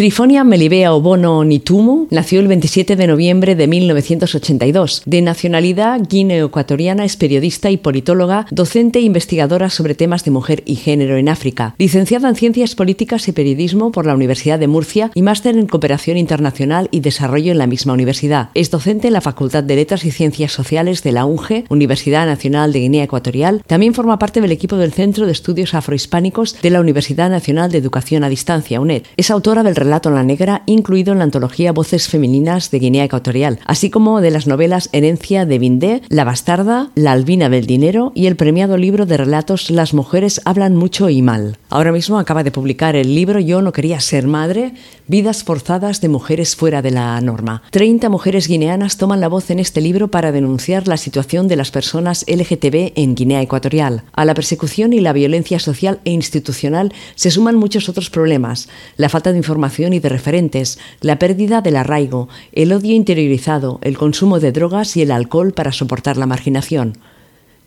Trifonia Melibea Obono Nitumu nació el 27 de noviembre de 1982. De nacionalidad guineo-ecuatoriana, es periodista y politóloga, docente e investigadora sobre temas de mujer y género en África. Licenciada en Ciencias Políticas y Periodismo por la Universidad de Murcia y máster en Cooperación Internacional y Desarrollo en la misma universidad. Es docente en la Facultad de Letras y Ciencias Sociales de la UNGE, Universidad Nacional de Guinea Ecuatorial. También forma parte del equipo del Centro de Estudios Afrohispánicos de la Universidad Nacional de Educación a Distancia, UNED. Es autora del relato en la negra, incluido en la antología Voces Femeninas de Guinea Ecuatorial, así como de las novelas Herencia de Bindé, La Bastarda, La Albina del Dinero y el premiado libro de relatos Las mujeres hablan mucho y mal. Ahora mismo acaba de publicar el libro Yo no quería ser madre, Vidas forzadas de mujeres fuera de la norma. Treinta mujeres guineanas toman la voz en este libro para denunciar la situación de las personas LGTB en Guinea Ecuatorial. A la persecución y la violencia social e institucional se suman muchos otros problemas, la falta de información y de referentes, la pérdida del arraigo, el odio interiorizado, el consumo de drogas y el alcohol para soportar la marginación.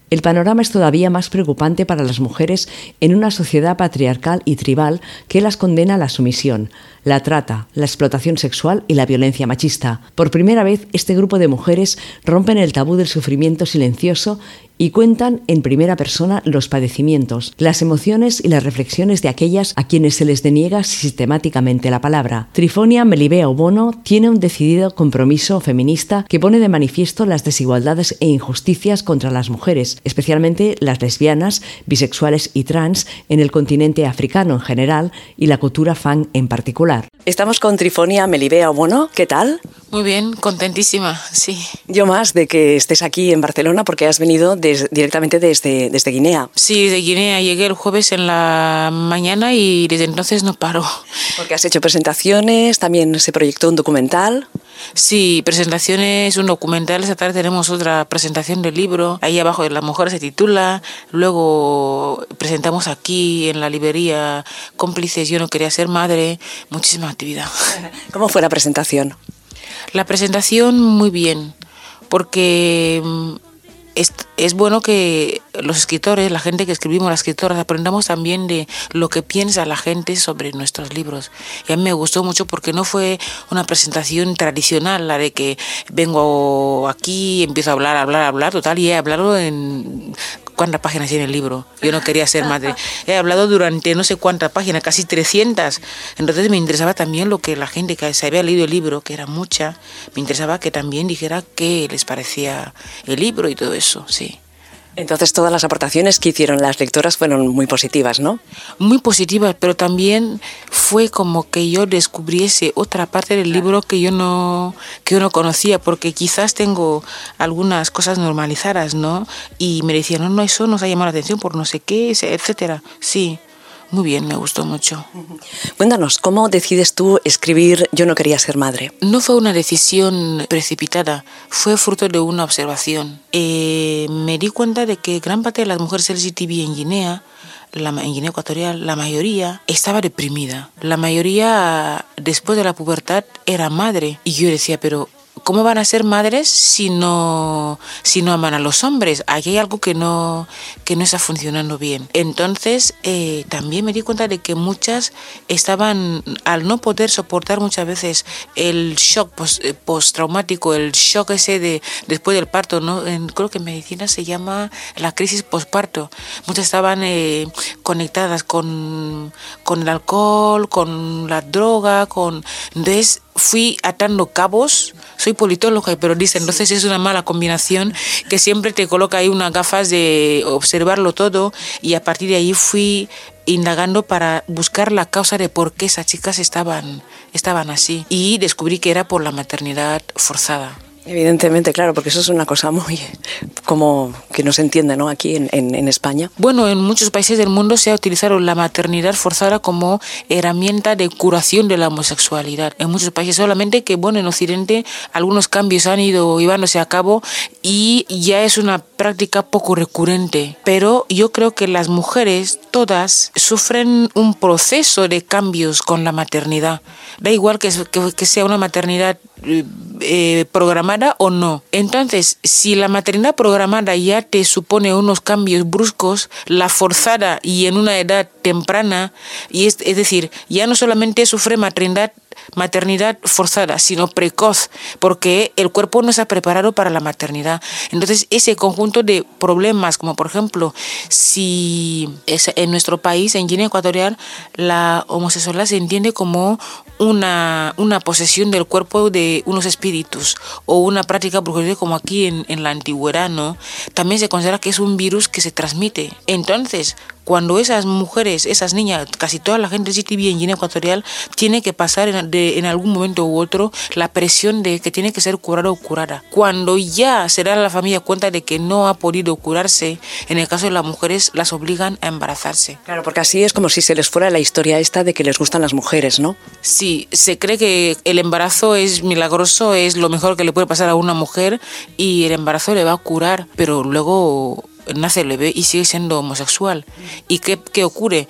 El panorama es todavía más preocupante para las mujeres en una sociedad patriarcal y tribal que las condena a la sumisión, la trata, la explotación sexual y la violencia machista. Por primera vez, este grupo de mujeres rompen el tabú del sufrimiento silencioso y cuentan en primera persona los padecimientos, las emociones y las reflexiones de aquellas a quienes se les deniega sistemáticamente la palabra. Trifonia Melibea Obono tiene un decidido compromiso feminista que pone de manifiesto las desigualdades e injusticias contra las mujeres, especialmente las lesbianas, bisexuales y trans en el continente africano en general y la cultura fan en particular. Estamos con Trifonia Melibea Obono, ¿qué tal? Muy bien, contentísima, sí. Yo más de que estés aquí en Barcelona porque has venido directamente desde, desde Guinea. Sí, de Guinea. Llegué el jueves en la mañana y desde entonces no paro. Porque has hecho presentaciones, también se proyectó un documental. Sí, presentaciones, un documental. Esta tarde tenemos otra presentación del libro. Ahí abajo de La Mujer se titula. Luego presentamos aquí en la librería Cómplices, Yo no quería ser madre. Muchísima actividad. ¿Cómo fue la presentación? La presentación muy bien, porque mm, es, bueno que los escritores, la gente que escribimos, las escritoras, aprendamos también de lo que piensa la gente sobre nuestros libros. Y a mí me gustó mucho porque no fue una presentación tradicional, la de que vengo aquí, empiezo a hablar, hablar, hablar, total, y he hablado en cuántas páginas tiene el libro. Yo no quería ser madre. He hablado durante no sé cuántas páginas, casi 300. Entonces me interesaba también lo que la gente que se había leído el libro, que era mucha, me interesaba que también dijera qué les parecía el libro y todo eso, sí. Entonces todas las aportaciones que hicieron las lectoras fueron muy positivas, ¿no? Muy positivas, pero también fue como que yo descubriese otra parte del libro que yo no que yo no conocía, porque quizás tengo algunas cosas normalizadas, ¿no? Y me decían, no, no, eso nos ha llamado la atención por no sé qué, etcétera. Sí. Muy bien, me gustó mucho. Cuéntanos, ¿cómo decides tú escribir Yo no quería ser madre? No fue una decisión precipitada, fue fruto de una observación. Eh, me di cuenta de que gran parte de las mujeres LGTB en Guinea la, en Guinea Ecuatorial, la mayoría estaba deprimida. La mayoría, después de la pubertad, era madre. Y yo decía, pero ¿cómo van a ser madres si no, si no aman a los hombres? Aquí hay algo que no, que no está funcionando bien. Entonces, eh, también me di cuenta de que muchas estaban, al no poder soportar muchas veces el shock eh, postraumático, el shock ese de después del parto, ¿no? creo que en medicina se llama la crisis postparto. Muchas estaban eh, conectadas con, con el alcohol, con la droga, con... Entonces, fui atando cabos. Soy politóloga y periodista, entonces es una mala combinación que siempre te coloca ahí unas gafas de observarlo todo y a partir de ahí fui indagando para buscar la causa de por qué esas chicas estaban, estaban así y descubrí que era por la maternidad forzada. Evidentemente, claro, porque eso es una cosa muy como que no se entiende ¿no? aquí en, en, España. Bueno, en muchos países del mundo se ha utilizado la maternidad forzada como herramienta de curación de la homosexualidad. En muchos países solamente que, bueno, en Occidente algunos cambios han ido llevándose a cabo y ya es una práctica poco recurrente. Pero yo creo que las mujeres todas sufren un proceso de cambios con la maternidad. Da igual que, sea una maternidad eh, eh, programada o no. Entonces, si la maternidad programada ya te supone unos cambios bruscos, la forzada y en una edad temprana, y es decir, ya no solamente sufre maternidad maternidad forzada, sino precoz, porque el cuerpo no está preparado para la maternidad. Entonces, ese conjunto de problemas, como por ejemplo, si en nuestro país, en Guinea Ecuatorial, la homosexualidad se entiende como una, una posesión del cuerpo de unos espíritus o una práctica brujería como aquí en, la antigüedad, ¿no? También se considera que es un virus que se transmite. Entonces, cuando esas mujeres, esas niñas, casi toda la gente de GTV en Guinea Ecuatorial tiene que pasar en, de, en, algún momento u otro la presión de que tiene que ser curada o curada. Cuando ya se da la familia cuenta de que no ha podido curarse, en el caso de las mujeres las obligan a embarazarse. Claro, porque así es como si se les fuera la historia esta de que les gustan las mujeres, ¿no? Sí, se cree que el embarazo es milagroso, es lo mejor que le puede pasar a una mujer y el embarazo le va a curar, pero luego nace el bebé y sigue siendo homosexual. ¿Y qué, qué ocurre?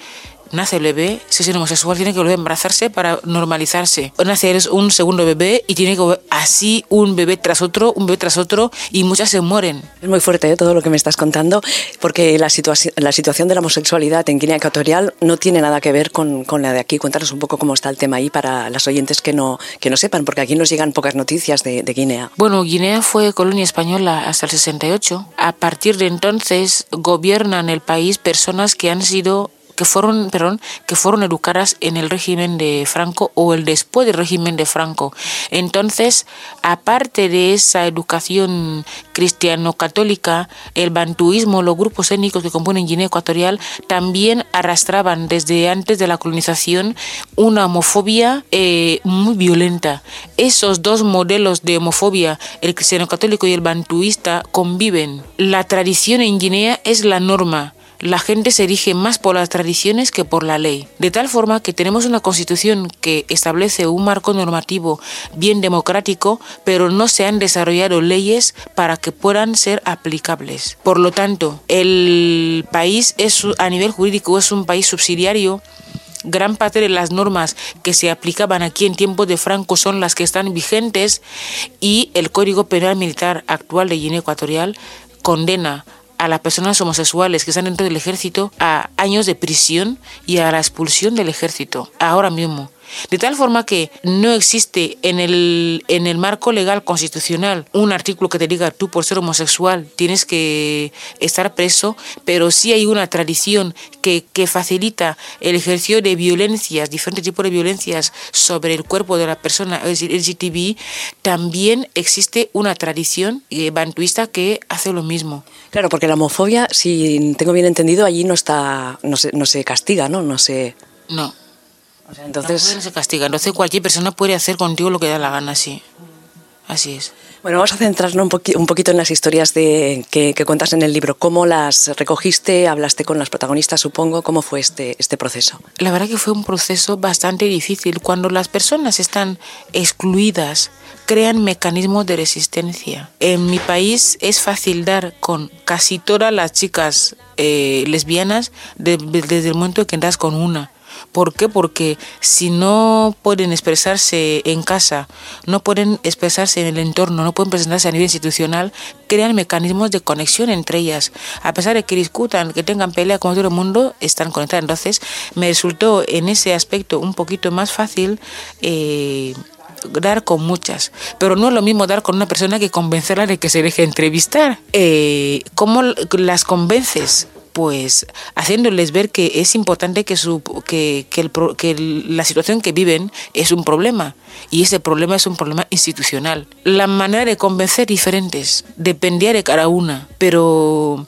Nace el bebé, si es homosexual tiene que volver a embarazarse para normalizarse. O nace un segundo bebé y tiene que así un bebé tras otro, un bebé tras otro y muchas se mueren. Es muy fuerte ¿eh? todo lo que me estás contando porque la, situación la situación de la homosexualidad en Guinea Ecuatorial no tiene nada que ver con, con, la de aquí. Cuéntanos un poco cómo está el tema ahí para las oyentes que no, que no sepan, porque aquí nos llegan pocas noticias de, de Guinea. Bueno, Guinea fue colonia española hasta el 68. A partir de entonces gobiernan el país personas que han sido que fueron, perdón, que fueron educadas en el régimen de Franco o el después del régimen de Franco. Entonces, aparte de esa educación cristiano-católica, el bantuismo, los grupos étnicos que componen Guinea Ecuatorial también arrastraban desde antes de la colonización una homofobia eh, muy violenta. Esos dos modelos de homofobia, el cristiano-católico y el bantuista, conviven. La tradición en Guinea es la norma la gente se erige más por las tradiciones que por la ley. De tal forma que tenemos una constitución que establece un marco normativo bien democrático, pero no se han desarrollado leyes para que puedan ser aplicables. Por lo tanto, el país es a nivel jurídico es un país subsidiario gran parte de las normas que se aplicaban aquí en tiempos de Franco son las que están vigentes y el Código Penal Militar actual de Guinea Ecuatorial condena a las personas homosexuales que están dentro del ejército a años de prisión y a la expulsión del ejército, ahora mismo. De tal forma que no existe en el, en el marco legal constitucional un artículo que te diga tú por ser homosexual tienes que estar preso, pero sí hay una tradición que, que facilita el ejercicio de violencias, diferentes tipos de violencias sobre el cuerpo de la persona LGTB. También existe una tradición bantuista que hace lo mismo. Claro, porque la homofobia, si tengo bien entendido, allí no está, no se, no se castiga, ¿no? No se... No, entonces... No se castiga, entonces cualquier persona puede hacer contigo lo que da la gana, sí. Así es. Bueno, vamos a centrarnos un, un poquito en las historias de, que, que, cuentas en el libro. ¿Cómo las recogiste? ¿Hablaste con las protagonistas, supongo? ¿Cómo fue este, este proceso? La verdad que fue un proceso bastante difícil. Cuando las personas están excluidas, crean mecanismos de resistencia. En mi país es fácil dar con casi todas las chicas eh, lesbianas de, desde el momento que das con una. ¿Por qué? Porque si no pueden expresarse en casa, no pueden expresarse en el entorno, no pueden presentarse a nivel institucional, crean mecanismos de conexión entre ellas. A pesar de que discutan, que tengan pelea como todo el mundo, están conectadas. Entonces, me resultó en ese aspecto un poquito más fácil. Eh, dar con muchas, pero no es lo mismo dar con una persona que convencerla de que se deje entrevistar. Eh, ¿Cómo las convences? Pues haciéndoles ver que es importante que, su, que, que, la situación que viven es un problema. Y ese problema es un problema institucional. La manera de convencer diferentes dependía de cada una, pero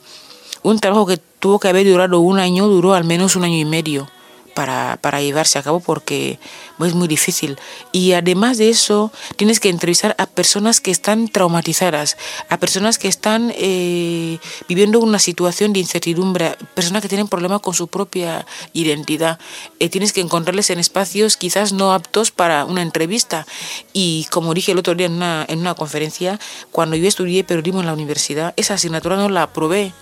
un trabajo que tuvo que haber durado un año duró al menos un año y medio para, para llevarse a cabo porque es muy difícil. Y además de eso, tienes que entrevistar a personas que están traumatizadas, a personas que están eh, viviendo una situación de incertidumbre, personas que tienen problemas con su propia identidad. Eh, tienes que encontrarles en espacios quizás no aptos para una entrevista. Y como dije el otro día en una, en una conferencia, cuando yo estudié periodismo en la universidad, esa asignatura no la aprobé.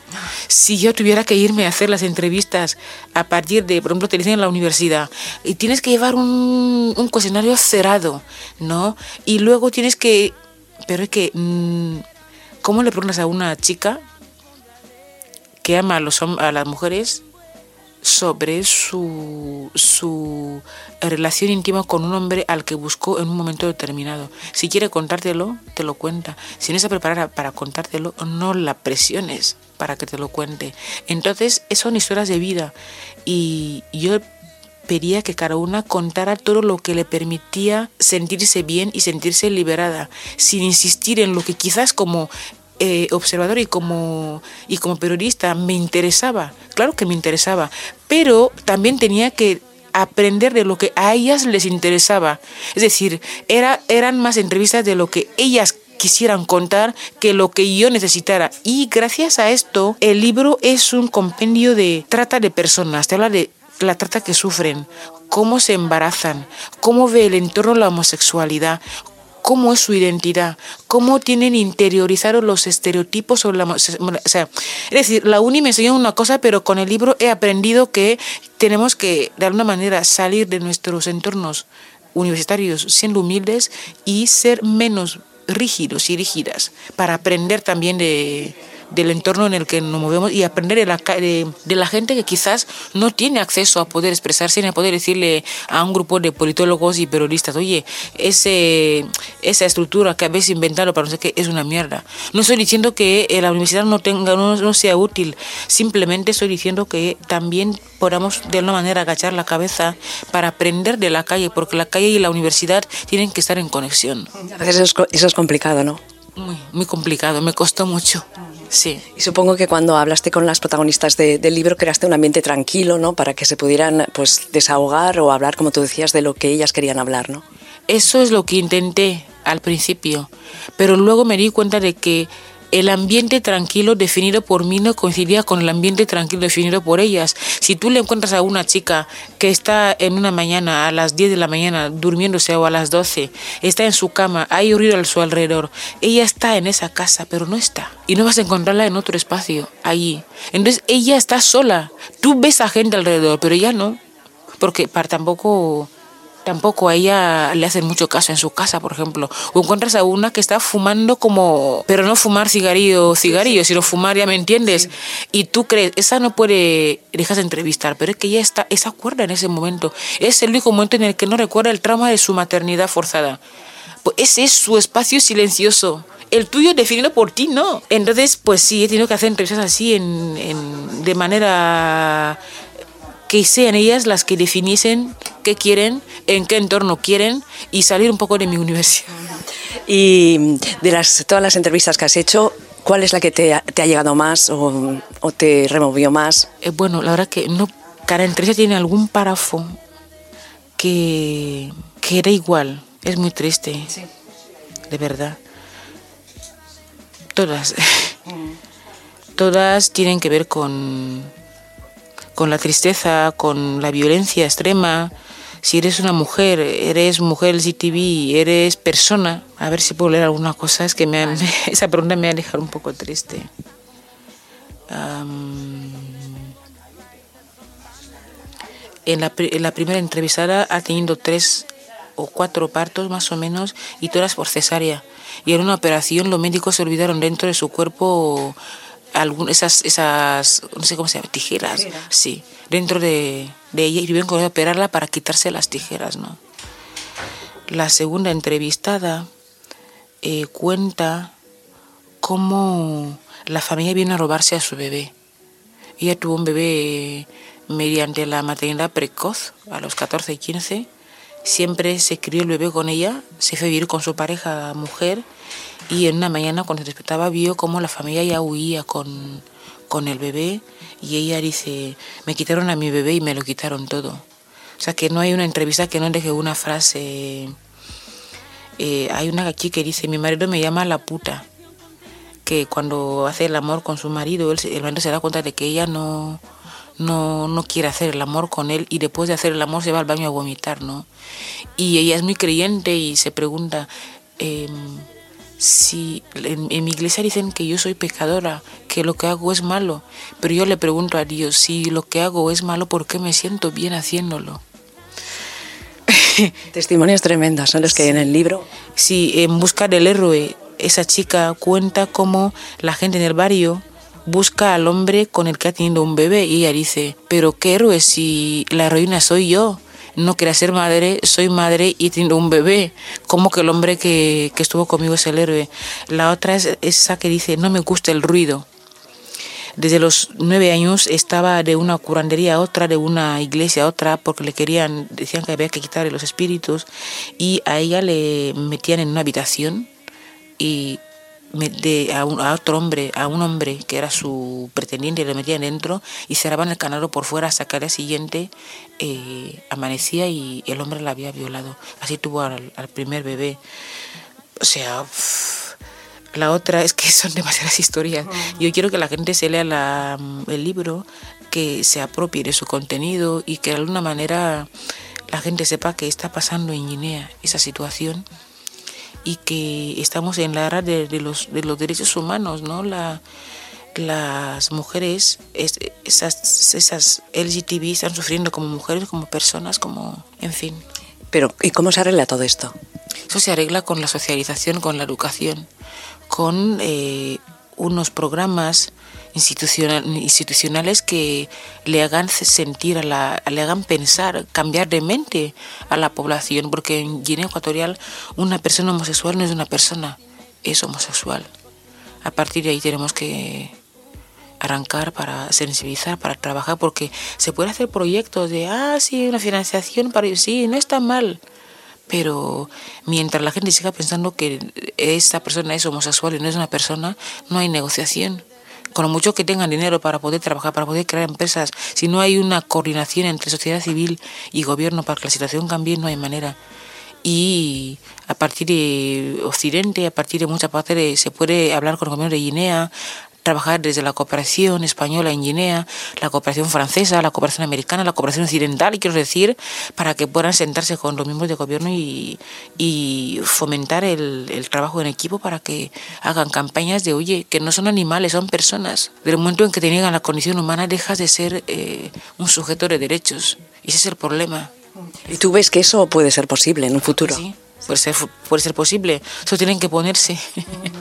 Si yo tuviera que irme a hacer las entrevistas a partir de, por ejemplo, te dicen en la universidad, y tienes que llevar un un, cuestionario cerrado, ¿no? Y luego tienes que pero es que, mm, ¿cómo le preguntas a una chica que ama a, los, a las mujeres sobre su, su relación íntima con un hombre al que buscó en un momento determinado. Si quiere contártelo, te lo cuenta. Si no está preparada para contártelo, no la presiones para que te lo cuente. Entonces, son historias de vida. Y yo pedía que cada una contara todo lo que le permitía sentirse bien y sentirse liberada, sin insistir en lo que quizás como eh, observador y como, y como periodista me interesaba, claro que me interesaba, pero también tenía que aprender de lo que a ellas les interesaba. Es decir, era, eran más entrevistas de lo que ellas quisieran contar que lo que yo necesitara. Y gracias a esto, el libro es un compendio de trata de personas, te habla de la trata que sufren, cómo se embarazan, cómo ve el entorno la homosexualidad, cómo es su identidad, cómo tienen interiorizados los estereotipos sobre la... O sea, es decir, la uni me enseñó una cosa, pero con el libro he aprendido que tenemos que, de alguna manera, salir de nuestros entornos universitarios siendo humildes y ser menos rígidos y rígidas para aprender también de del entorno en el que nos movemos y aprender de la, de, la gente que quizás no tiene acceso a poder expresarse ni a poder decirle a un grupo de politólogos y periodistas, oye, ese, esa estructura que habéis inventado para no sé qué es una mierda. No estoy diciendo que la universidad no, tenga, no, no sea útil, simplemente estoy diciendo que también podamos de alguna manera agachar la cabeza para aprender de la calle, porque la calle y la universidad tienen que estar en conexión. A veces eso es complicado, ¿no? Muy, muy complicado, me costó mucho. Sí. Y supongo que cuando hablaste con las protagonistas del libro creaste un ambiente tranquilo, ¿no? Para que se pudieran pues desahogar o hablar, como tú decías, de lo que ellas querían hablar, ¿no? Eso es lo que intenté al principio, pero luego me di cuenta de que el ambiente tranquilo definido por mí no coincidía con el ambiente tranquilo definido por ellas. Si tú le encuentras a una chica que está en una mañana, a las 10 de la mañana, durmiéndose o a las 12, está en su cama, hay ruido a su alrededor, ella está en esa casa, pero no está. Y no vas a encontrarla en otro espacio, allí. Entonces ella está sola. Tú ves a gente alrededor, pero ella no. Porque para tampoco tampoco a ella le hacen mucho caso en su casa, por ejemplo. O encuentras a una que está fumando como, pero no fumar cigarrillo, cigarrillo, sino fumar, ya me entiendes. Y tú crees, esa no puede dejarse entrevistar, pero es que ella está, esa acuerda en ese momento. Es el único momento en el que no recuerda el trauma de su maternidad forzada. Pues ese es su espacio silencioso. El tuyo definido por ti, no. Entonces, pues sí, he tenido que hacer entrevistas así en, en de manera que sean ellas las que definiesen qué quieren, en qué entorno quieren y salir un poco de mi universidad. Y de las, todas las entrevistas que has hecho, ¿cuál es la que te, te ha llegado más o, o te removió más? Eh, bueno, la verdad que no, cada entrevista tiene algún párrafo que, que era igual. Es muy triste, sí. de verdad. Todas. Todas tienen que ver con con la tristeza, con la violencia extrema. Si eres una mujer, eres mujer LGTB, eres persona, a ver si puedo leer alguna cosa, es que me, esa pregunta me ha dejado un poco triste. en, la, en la primera entrevistada ha tenido tres o cuatro partos más o menos y todas por cesárea. Y en una operación los médicos se olvidaron dentro de su cuerpo esas, esas, no sé cómo se llama, tijeras, sí, dentro de, de ella y tuvieron que operarla para quitarse las tijeras, ¿no? La segunda entrevistada eh, cuenta cómo la familia vino a robarse a su bebé. Ella tuvo un bebé mediante la maternidad precoz, a los 14 y 15. Siempre se crió el bebé con ella, se fue a vivir con su pareja mujer y en una mañana cuando se despertaba vio cómo la familia ya huía con, con el bebé y ella dice, me quitaron a mi bebé y me lo quitaron todo. O sea que no hay una entrevista que no deje una frase. Eh, hay una aquí que dice, mi marido me llama la puta. Que cuando hace el amor con su marido, el marido se da cuenta de que ella no, no, no quiere hacer el amor con él y después de hacer el amor se va al baño a vomitar, ¿no? Y ella es muy creyente y se pregunta, eh, si en, mi iglesia dicen que yo soy pecadora, que lo que hago es malo, pero yo le pregunto a Dios, si lo que hago es malo, ¿por qué me siento bien haciéndolo? Testimonios tremendos son los que hay en el libro. Sí, en busca del héroe. esa chica cuenta cómo la gente en el barrio busca al hombre con el que ha tenido un bebé y ella dice, pero qué héroe si la heroína soy yo. No quería ser madre, soy madre y he tenido un bebé. ¿Cómo que el hombre que, que estuvo conmigo es el héroe? La otra es esa que dice, no me gusta el ruido. Desde los nueve años estaba de una curandería a otra, de una iglesia a otra, porque le querían, decían que había que quitarle los espíritus, y a ella le metían en una habitación y de, a, otro hombre, a un hombre que era su pretendiente, le metían dentro y cerraban el canal por fuera hasta que al día siguiente eh, amanecía y el hombre la había violado. Así tuvo al, primer bebé. O sea, la otra es que son demasiadas historias. Yo quiero que la gente se lea la, el libro, que se apropie de su contenido y que de alguna manera la gente sepa que está pasando en Guinea esa situación y que estamos en la era de, los, de los derechos humanos, ¿no? La, las mujeres, esas, esas LGTB están sufriendo como mujeres, como personas, como, en fin. Pero, ¿y cómo se arregla todo esto? Eso se arregla con la socialización, con la educación, con eh, unos programas institucionales que le hagan sentir, a la, le hagan pensar, cambiar de mente a la población, porque en Guinea Ecuatorial una persona homosexual no es una persona, es homosexual. A partir de ahí tenemos que arrancar para sensibilizar, para trabajar, porque se puede hacer proyectos de, ah, sí, una financiación para... Sí, no está mal, pero mientras la gente siga pensando que esta persona es homosexual y no es una persona, no hay negociación con lo mucho que tengan dinero para poder trabajar, para poder crear empresas, si no hay una coordinación entre sociedad civil y gobierno para que la situación cambie, no hay manera. Y a partir de Occidente, a partir de muchas partes, se puede hablar con el gobierno de Guinea, trabajar desde la cooperación española en Guinea, la cooperación francesa, la cooperación americana, la cooperación occidental, quiero decir, para que puedan sentarse con los miembros de gobierno y, y fomentar el, el, trabajo en equipo para que hagan campañas de, oye, que no son animales, son personas. Del momento en que te niegan la condición humana, dejas de ser eh, un sujeto de derechos. Y ese es el problema. ¿Y tú ves que eso puede ser posible en un futuro? Sí, puede ser, puede ser posible. Eso tienen que ponerse.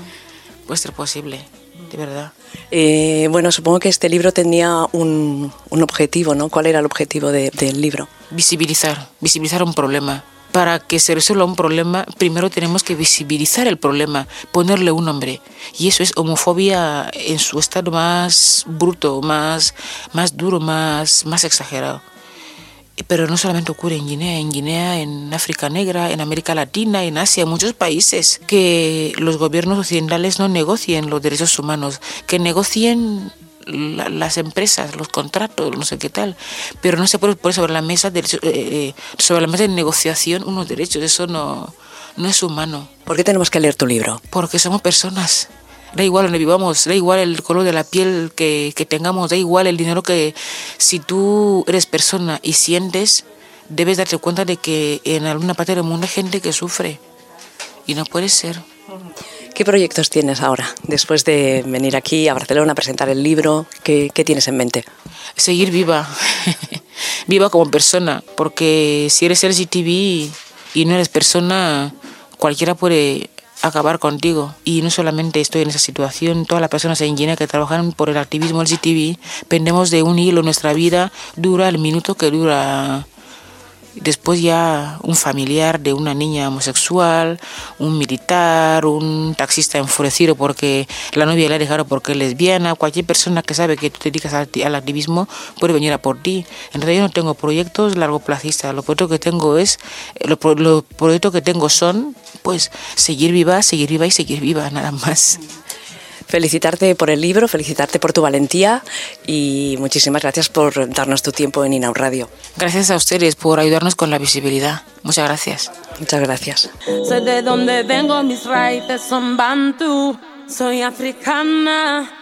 puede ser posible de verdad. Eh, bueno, supongo que este libro tenía un, un objetivo, ¿no? ¿Cuál era el objetivo de, del libro? Visibilizar, visibilizar un problema. Para que se resuelva un problema, primero tenemos que visibilizar el problema, ponerle un nombre. Y eso es homofobia en su estado más bruto, más, más duro, más, más exagerado. Pero no solamente ocurre en Guinea, en Guinea, en África Negra, en América Latina, en Asia, en muchos países, que los gobiernos occidentales no negocien los derechos humanos, que negocien las empresas, los contratos, no sé qué tal, pero no se puede poner sobre la mesa de, eh, eh, sobre la mesa de negociación unos derechos, eso no, no es humano. ¿Por qué tenemos que leer tu libro? Porque somos personas da igual donde vivamos, da igual el color de la piel que, que, tengamos, da igual el dinero que si tú eres persona y sientes, debes darte cuenta de que en alguna parte del mundo hay gente que sufre y no puede ser. ¿Qué proyectos tienes ahora, después de venir aquí a Barcelona a presentar el libro? ¿Qué, qué tienes en mente? Seguir viva, viva como persona, porque si eres LGTB y no eres persona, cualquiera puede acabar contigo. Y no solamente estoy en esa situación, todas las personas en Guinea que trabajan por el activismo LGTB, pendemos de un hilo, nuestra vida dura el minuto que dura Después ya un familiar de una niña homosexual, un militar, un taxista enfurecido porque la novia le ha dejado porque es lesbiana, cualquier persona que sabe que tú te dedicas al activismo puede venir a por ti. En realidad yo no tengo proyectos largo plazistas, los proyectos que tengo es, los, los proyectos que tengo son pues seguir viva, seguir viva y seguir viva, nada más felicitarte por el libro, felicitarte por tu valentía y muchísimas gracias por darnos tu tiempo en Inau Radio. Gracias a ustedes por ayudarnos con la visibilidad. Muchas gracias. Muchas gracias. Soy de donde vengo, mis raíces son bantu, soy africana.